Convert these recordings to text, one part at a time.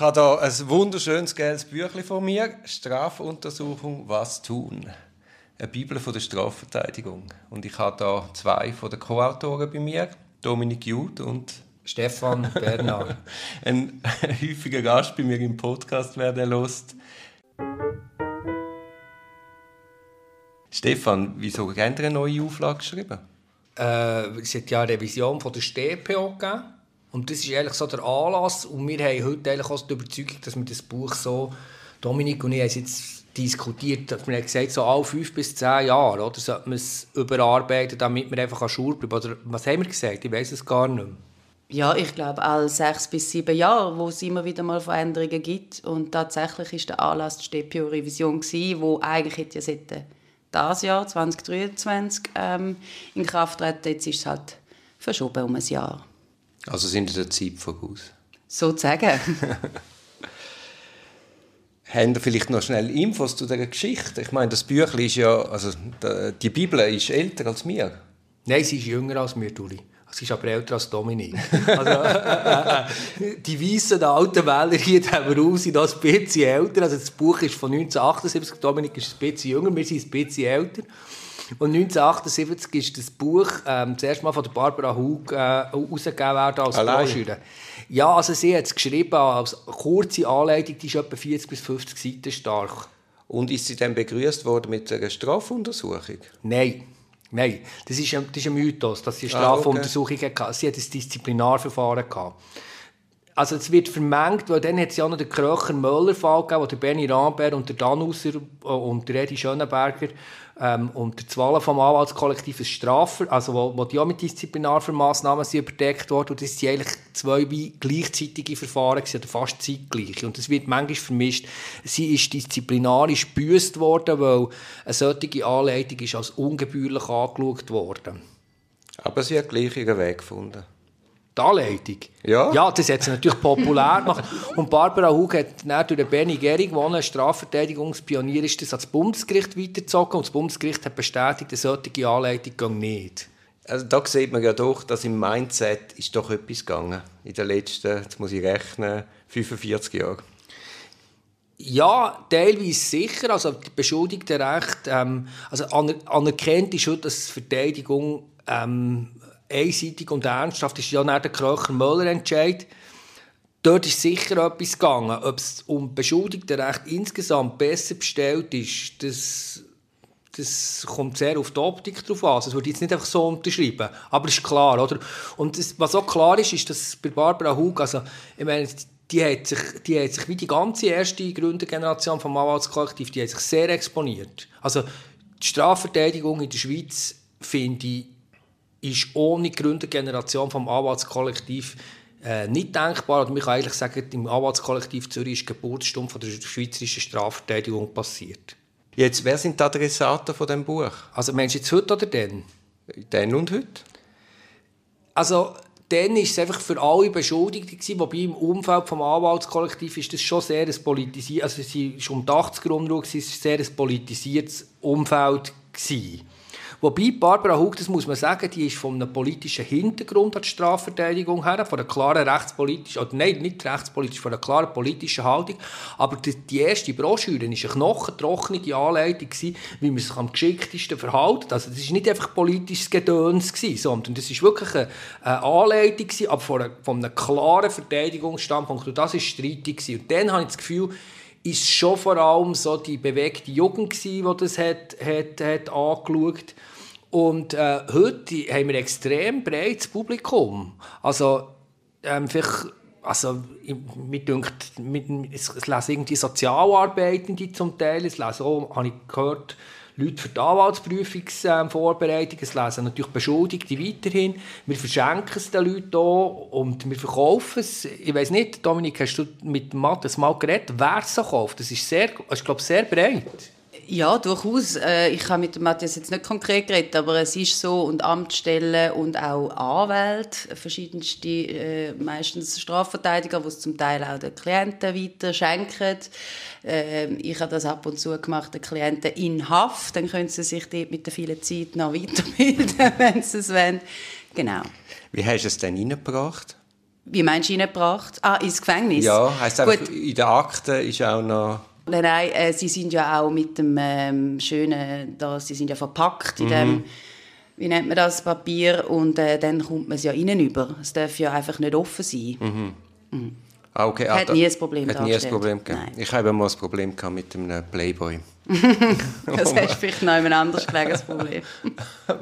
Ich habe hier ein wunderschönes gelbes Büchlein vor mir. Strafuntersuchung, was tun? Eine Bibel von der Strafverteidigung. Und ich habe hier zwei von den Co-Autoren bei mir, Dominik Jud und Stefan Bernhard. ein häufiger Gast bei mir im Podcast, wer der lust. Stefan, wieso habt ihr eine neue Auflage geschrieben? Äh, es hat ja eine Revision von der StPO gegeben. Und das ist eigentlich so der Anlass. Und wir haben heute eigentlich auch die Überzeugung, dass wir das Buch so, Dominik und ich haben es jetzt diskutiert, wir haben gesagt, so alle fünf bis zehn Jahre, oder, sollte man es überarbeiten, damit man einfach Schur bleiben Oder was haben wir gesagt? Ich weiß es gar nicht mehr. Ja, ich glaube, alle sechs bis sieben Jahre, wo es immer wieder mal Veränderungen gibt. Und tatsächlich ist der Anlass die StPO-Revision, die eigentlich hätte ja sollte das Jahr 2023 ähm, in Kraft treten. Jetzt ist es halt verschoben um ein Jahr. Also sind ihr der Zeit voraus? Sozusagen. Haben ihr vielleicht noch schnell Infos zu dieser Geschichte? Ich meine, das Büchlein ist ja, also die Bibel ist älter als mir. Nein, sie ist jünger als mir, Tuli. Sie ist aber älter als Dominik. Also, äh, äh, die weißen alten Wähler hier haben wir raus, sind noch ein bisschen älter. Also das Buch ist von 1978, Dominik ist ein bisschen jünger, wir sind ein bisschen älter. Und 1978 ist das Buch ähm, das erste Mal von Barbara Hug äh, herausgegeben worden als Broschüre. Ja, also sie hat es geschrieben als kurze Anleitung, die ist etwa 40 bis 50 Seiten stark. Und ist sie dann begrüßt worden mit einer Strafuntersuchung? Nein. Nein, das ist ein, das ist ein Mythos, dass sie eine Strafuntersuchung ah, okay. hatte. Sie hat ein Disziplinarverfahren gehabt. Also es wird vermengt, weil dann hat es ja noch den Kröcher-Möller-Fall gegeben, wo der Benny Rambert und der Danuser äh, und der Edi Schönenberger ähm, und der Zwallen vom Anwaltskollektiv Strafer, also wo, wo die auch mit Disziplinarmaßnahmen sind überdeckt worden und das sind eigentlich zwei gleichzeitige Verfahren gewesen, oder fast zeitgleich. Und das wird manchmal vermischt. Sie ist disziplinarisch gebüßt worden, weil eine solche Anleitung ist als ungebührlich angeschaut worden. Aber sie hat gleich ihren Weg gefunden die Anleitung. Ja. Ja, das hat sie natürlich populär gemacht. Und Barbara Hug hat dann durch Benny Gehring, der ein Strafverteidigungspionier ist, das ans Bundesgericht weitergezogen. Und das Bundesgericht hat bestätigt, eine solche Anleitung geht nicht. Also da sieht man ja doch, dass im Mindset ist doch etwas gegangen. In den letzten, jetzt muss ich rechnen, 45 Jahren. Ja, teilweise sicher. Also die Beschuldigten recht, ähm, also anerkennt ist schon, dass Verteidigung ähm, einseitig und ernsthaft ist ja nicht der Kröcher-Möller-Entscheid. Dort ist sicher etwas gegangen. Ob es um Beschuldigtenrecht insgesamt besser bestellt ist, das, das kommt sehr auf die Optik drauf an. Das würde ich jetzt nicht einfach so unterschreiben. Aber es ist klar, oder? Und das, was auch klar ist, ist, dass bei Barbara Hug, also, ich meine, die hat sich, die hat sich wie die ganze erste Gründergeneration vom Anwaltskollektiv, die hat sich sehr exponiert. Also, die Strafverteidigung in der Schweiz, finde ich, ist ohne Gründergeneration vom Anwaltskollektiv äh, nicht denkbar. Und man kann eigentlich sagen, im Anwaltskollektiv Zürich ist die Geburtsstunde von der schweizerischen Strafverteidigung passiert. Jetzt, wer sind die Adressaten von dem Buch? Also meinst du jetzt heute oder dann? Dann und heute? Also dann war es einfach für alle Beschuldigte gewesen, wobei im Umfeld des Anwaltskollektivs ist das schon sehr ein politisiertes, also es war um die 80er Unruhe, es war sehr ein politisiertes Umfeld gewesen. Wobei Barbara Hug, das muss man sagen, die ist von einem politischen Hintergrund an die Strafverteidigung her, von einer klaren rechtspolitischen, oder nein, nicht rechtspolitisch, von einer klaren politischen Haltung. Aber die, die erste Broschüre war eine knochentrockene Anleitung, wie man sich am geschicktesten verhält. Also das war nicht einfach politisches Gedöns, sondern das war wirklich eine, Anleitung, aber von, einer, von einem klaren Verteidigungsstandpunkt. Und das war streitig. Und dann habe ich das Gefühl, ist schon vor allem so die bewegte Jugend die das hat, hat, hat angeschaut und äh, heute haben wir ein extrem breites Publikum. Also, ähm, also, mir denkt, es lesen irgendwie Sozialarbeitende zum Teil, es lesen auch, habe ich gehört, Leute für die Anwaltsprüfungsvorbereitung, es lesen natürlich Beschuldigte weiterhin. Wir verschenken es den Leuten auch und wir verkaufen es. Ich weiß nicht, Dominik, hast du mit Matthias mal geredet, wer es so kauft? Das ist, sehr, ich glaube, sehr breit. Ja, durchaus. Äh, ich habe mit Matthias jetzt nicht konkret geredet, aber es ist so und Amtsstellen und auch Anwälte, verschiedenste, äh, meistens Strafverteidiger, die es zum Teil auch den Klienten weiter schenken. Äh, ich habe das ab und zu gemacht, den Klienten in Haft, dann können sie sich dort mit der vielen Zeit noch weiterbilden, wenn sie es wollen. Genau. Wie hast du es denn reingebracht? Wie meinst du reingebracht? Ah, ins Gefängnis? Ja, heisst einfach, in der Akte ist auch noch... Nein, nein, äh, sie sind ja auch mit dem ähm, schönen, da, sie sind ja verpackt in dem, wie nennt man das, Papier und äh, dann kommt man es ja innen über. Es darf ja einfach nicht offen sein. Ah, okay. Hat da- nie ein Problem Hat nie ein. Problem gegeben. Ich habe mal ein Problem gehabt mit einem Playboy. Das hast du vielleicht noch jemand anders gelegen, das Problem.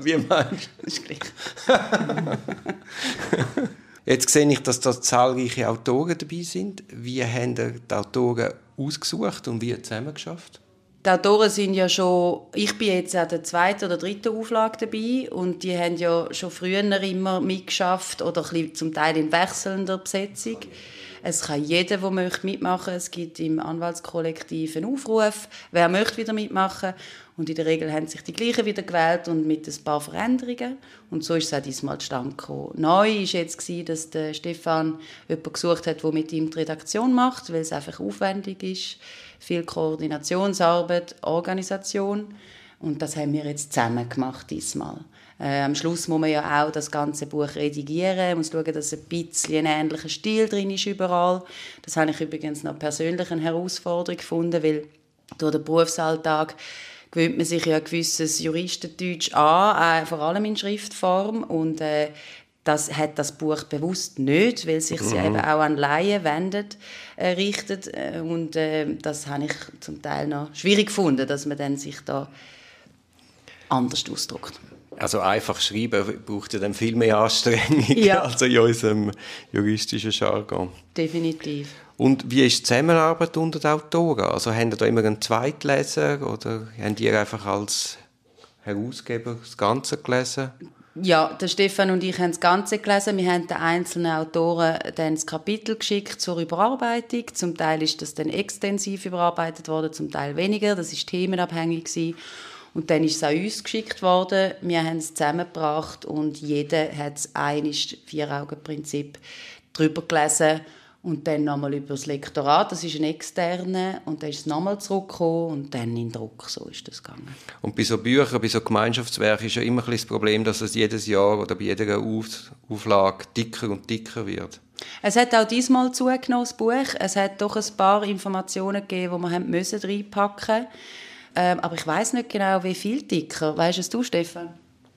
Wie meinst Das ist gleich. Jetzt sehe ich, dass da zahlreiche Autoren dabei sind. Wie haben die Autoren ausgesucht und wie zusammengeschafft? Die Autoren sind ja schon, ich bin jetzt an der zweiten oder dritten Auflage dabei und die haben ja schon früher immer mitgeschafft oder zum Teil in wechselnder Besetzung. Es kann jeder, der möchte, mitmachen. Es gibt im Anwaltskollektiv einen Aufruf, wer möchte wieder mitmachen. Und in der Regel haben sich die gleichen wieder gewählt und mit ein paar Veränderungen. Und so ist es auch diesmal zustande gekommen. Neu war jetzt, dass der Stefan jemanden gesucht hat, der mit ihm die Redaktion macht, weil es einfach aufwendig ist. Viel Koordinationsarbeit, Organisation. Und das haben wir jetzt zusammen gemacht diesmal. Äh, am Schluss muss man ja auch das ganze Buch redigieren, muss schauen, dass ein bisschen ein ähnlicher Stil drin ist überall. Das habe ich übrigens noch persönlich eine Herausforderung gefunden, weil durch den Berufsalltag gewöhnt man sich ja ein gewisses Juristendeutsch an, äh, vor allem in Schriftform und äh, das hat das Buch bewusst nicht, weil sich sie eben auch an Laien wendet, äh, richtet äh, und äh, das habe ich zum Teil noch schwierig gefunden, dass man dann sich da anders ausdrückt. Also einfach schreiben braucht ja dann viel mehr Anstrengung Ja. als in unserem juristischen Jargon. Definitiv. Und wie ist die Zusammenarbeit unter den Autoren? Also haben ihr da immer einen Zweitleser oder habt ihr einfach als Herausgeber das Ganze gelesen? Ja, der Stefan und ich haben das Ganze gelesen. Wir haben den einzelnen Autoren dann das Kapitel geschickt zur Überarbeitung. Zum Teil ist das dann extensiv überarbeitet worden, zum Teil weniger. Das ist themenabhängig gewesen. Und dann ist es an uns geschickt worden. Wir haben es zusammengebracht und jeder hat das einiges Vier-Augen-Prinzip drüber gelesen und dann nochmal über das Lektorat. Das ist ein externer und dann ist es nochmal zurückgekommen und dann in Druck. So ist das gegangen. Und bei so Büchern, bei so Gemeinschaftswerken ist ja immer ein das Problem, dass es jedes Jahr oder bei jeder Auf Auflage dicker und dicker wird. Es hat auch diesmal zugenommen, das Buch. Es hat doch ein paar Informationen gegeben, die man haben müssen reinpacken musste. Ähm, aber ich weiß nicht genau, wie viel dicker. Weißt es du, Stefan?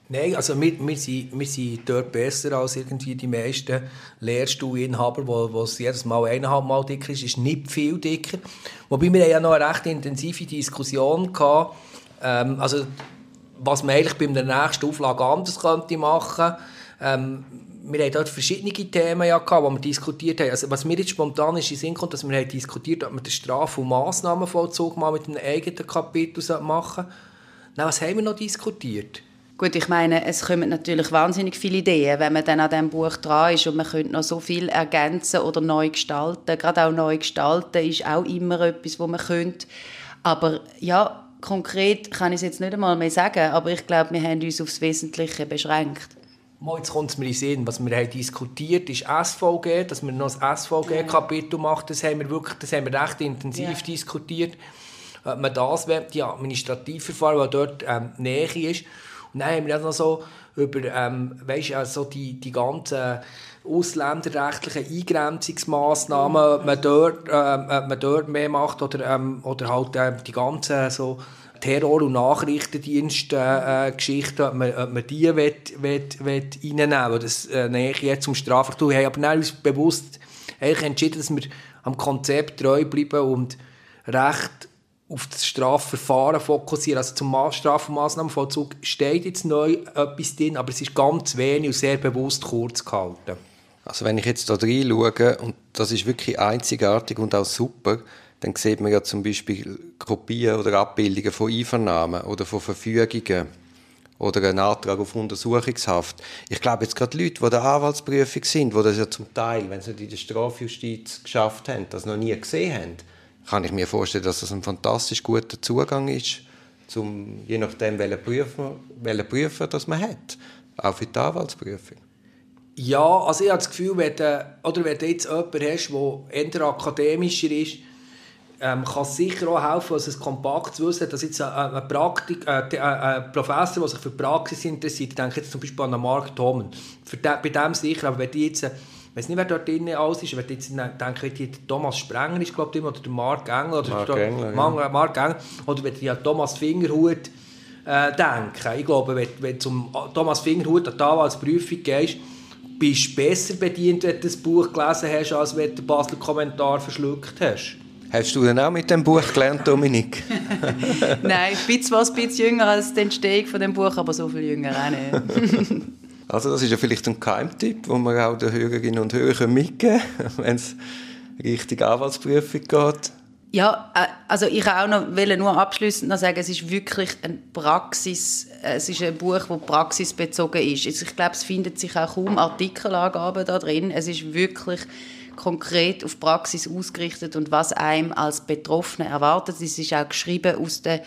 Nein, also wir, wir, sind, wir sind dort besser als irgendwie die meisten Lehrstuhlinhaber, wo, wo es jedes Mal eineinhalb Mal dicker ist, ist nicht viel dicker. Wobei wir ja noch eine recht intensive Diskussion hatten, ähm, also was man eigentlich bei der nächsten Auflage anders könnte machen. Ähm, wir haben dort verschiedene Themen ja gehabt, die wir diskutiert haben. Also, was mir jetzt spontan ist in Sinn kommt, dass wir haben diskutiert, ob wir den Straf- und Massnahmenvollzug mal mit einem eigenen Kapitel machen. Nein, was haben wir noch diskutiert? Gut, ich meine, es kommen natürlich wahnsinnig viele Ideen, wenn man dann an diesem Buch dran ist und man könnte noch so viel ergänzen oder neu gestalten. Gerade auch neu gestalten ist auch immer etwas, wo man könnte. Aber ja, konkret kann ich es jetzt nicht einmal mehr sagen, aber ich glaube, wir haben uns aufs Wesentliche beschränkt. Mal, jetzt kommt es mir in Sinn, was wir haben diskutiert ist SVG, dass wir noch ein SVG-Kapitel machen. Das haben wir wirklich, das haben wir recht intensiv Ja. diskutiert. Ob man das will, die Administrativverfahren, weil dort ähm, Nähe ist. Und dann haben wir auch noch so über ähm, weißt, also die, die ganzen ausländerrechtlichen Eingrenzungsmaßnahmen, ob man dort, ähm, man dort mehr macht oder, ähm, oder halt ähm, die ganzen so Terror- und Nachrichtendienst-Geschichten, ob, man, ob man die will, will, will reinnehmen will. Das äh, nähe ich jetzt zum Strafrecht. Wir haben aber uns bewusst entschieden, dass wir am Konzept treu bleiben und recht auf das Strafverfahren fokussieren. Also zum Straf- und Massnahmenvollzug steht jetzt neu etwas drin, aber es ist ganz wenig und sehr bewusst kurz gehalten. Also wenn ich jetzt da reinschaue, und das ist wirklich einzigartig und auch super, dann sieht man ja zum Beispiel Kopien oder Abbildungen von Einvernahmen oder von Verfügungen oder einen Antrag auf Untersuchungshaft. Ich glaube jetzt gerade Leute, die der Anwaltsprüfung sind, die das ja zum Teil, wenn sie nicht in der Strafjustiz geschafft haben, das noch nie gesehen haben, kann ich mir vorstellen, dass das ein fantastisch guter Zugang ist, zum, je nachdem, welchen Prüfer, welchen Prüfer das man hat, auch für die Anwaltsprüfung. Ja, also ich habe das Gefühl, wenn du, oder wenn du jetzt jemanden hast, der eher akademischer ist, ähm, kann sicher auch helfen, also es kompakt zu wissen, dass jetzt ein, ein, Praktik, äh, ein, ein Professor, der sich für Praxis interessiert, ich denke jetzt zum Beispiel an Mark Thoman, für de, bei dem sicher, aber wenn du jetzt Ich weiß nicht, wer dort drin alles ist. Ich jetzt denke, Thomas Sprenger ist, glaube ich, oder der Mark Engel. Oder Mark der, Mark, ja. Mark Engel. Oder wenn ich an Thomas Fingerhut äh, denke. Ich glaube, wenn, wenn du zum Thomas Fingerhut an die Anwaltsprüfung gehst, bist du besser bedient, wenn du das Buch gelesen hast, als wenn du den Basler Kommentar verschluckt hast. Hast du denn auch mit dem Buch gelernt, Dominik? Nein, ich bin zwar ein bisschen jünger als die Entstehung von dem Buch, aber so viel jünger auch nicht. also das ist ja vielleicht ein Geheimtipp, den wir auch den Hörerinnen und Hörern mitgeben können, wenn es Richtung Anwaltsprüfung geht. Ja, äh, also ich auch noch will nur abschließend noch sagen, es ist wirklich ein Praxis, es ist ein Buch, das praxisbezogen ist. Also ich glaube, es findet sich auch kaum Artikelangaben da drin. Es ist wirklich konkret auf Praxis ausgerichtet und was einem als Betroffene erwartet. Es ist auch geschrieben aus der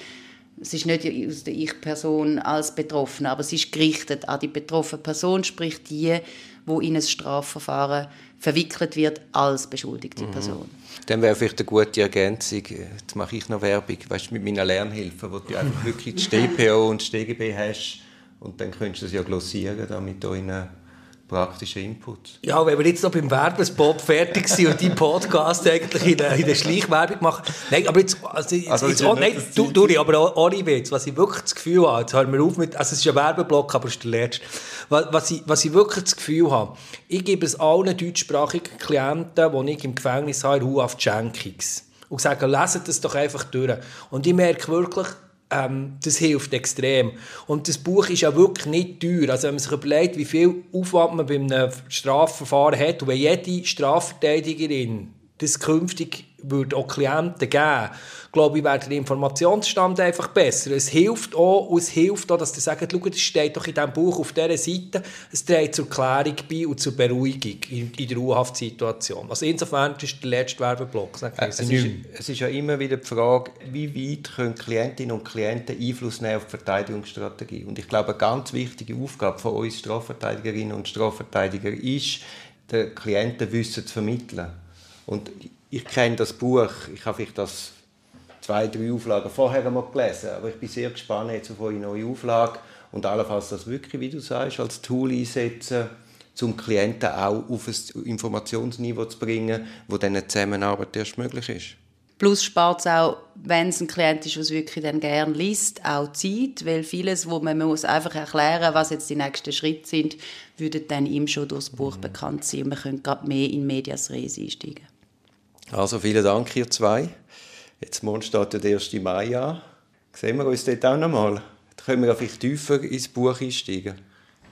es ist nicht aus der Ich-Person als Betroffene, aber es ist gerichtet an die betroffene Person, sprich die, wo in ein Strafverfahren verwickelt wird als beschuldigte mhm. Person. Dann wäre vielleicht eine gute Ergänzung, jetzt mache ich noch Werbung, weißt, mit meiner Lernhilfe, wo du einfach wirklich das StPO und das StGB hast und dann könntest du es ja glossieren, damit du in praktischer Input. Ja, wenn wir jetzt noch beim Werbespot fertig sind und deinen Podcast eigentlich in der, in der Schleichwerbung machen. Nein, aber jetzt, also jetzt, also, jetzt oh, nein, du, du, aber ohne Witz, was ich wirklich das Gefühl habe, jetzt hören wir auf mit, also es ist ein Werbeblock, aber es ist der letzte. Was, was, ich, was ich wirklich das Gefühl habe, ich gebe es allen deutschsprachigen Klienten, die ich im Gefängnis habe, in auf Jenkins und sage, leset das doch einfach durch. Und ich merke wirklich, ähm, das hilft extrem. Und das Buch ist ja wirklich nicht teuer. Also wenn man sich überlegt, wie viel Aufwand man bei einem Strafverfahren hat und wenn jede Strafverteidigerin das künftig würde auch Klienten geben, glaube ich, wäre der Informationsstand einfach besser. Es hilft auch, und es hilft auch, dass sie sagen, schau, das steht doch in diesem Buch auf dieser Seite, es trägt zur Klärung bei und zur Beruhigung in, in der U-Haft-Situation. Also insofern ist der letzte Werbeblock. Äh, es, ist, es ist ja immer wieder die Frage, wie weit können Klientinnen und Klienten Einfluss nehmen auf die Verteidigungsstrategie. Und ich glaube, eine ganz wichtige Aufgabe von uns Strafverteidigerinnen und Strafverteidiger ist, den Klienten Wissen zu vermitteln. Und ich kenne das Buch, ich habe vielleicht das zwei, drei Auflagen vorher einmal gelesen, aber ich bin sehr gespannt jetzt auf eure neue Auflage und allenfalls das wirklich, wie du sagst, als Tool einsetzen, zum Klienten auch auf ein Informationsniveau zu bringen, wo dann eine Zusammenarbeit erst möglich ist. Plus spart es auch, wenn es ein Klient ist, der es wirklich dann gerne liest, auch Zeit, weil vieles, wo man muss einfach erklären was jetzt die nächsten Schritte sind, würde dann ihm schon durchs Buch mhm. bekannt sein und man könnte gerade mehr in Medias Res einsteigen. Also vielen Dank, ihr zwei. Jetzt morgen steht der 1. Mai an. Sehen wir uns dort auch noch mal? Da können wir vielleicht tiefer ins Buch einsteigen.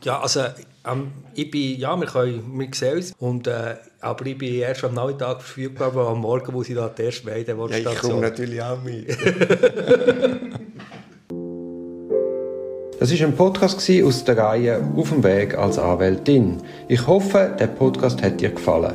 Ja, also ähm, ich bin, ja, wir, können, wir sehen uns. Und, äh, aber ich bin erst am Nachmittag verfügbar, aber am Morgen muss ich da die erste Meide Ja, ich komme natürlich auch mit. Das war ein Podcast aus der Reihe Auf dem Weg als Anwältin. Ich hoffe, der Podcast hat dir gefallen.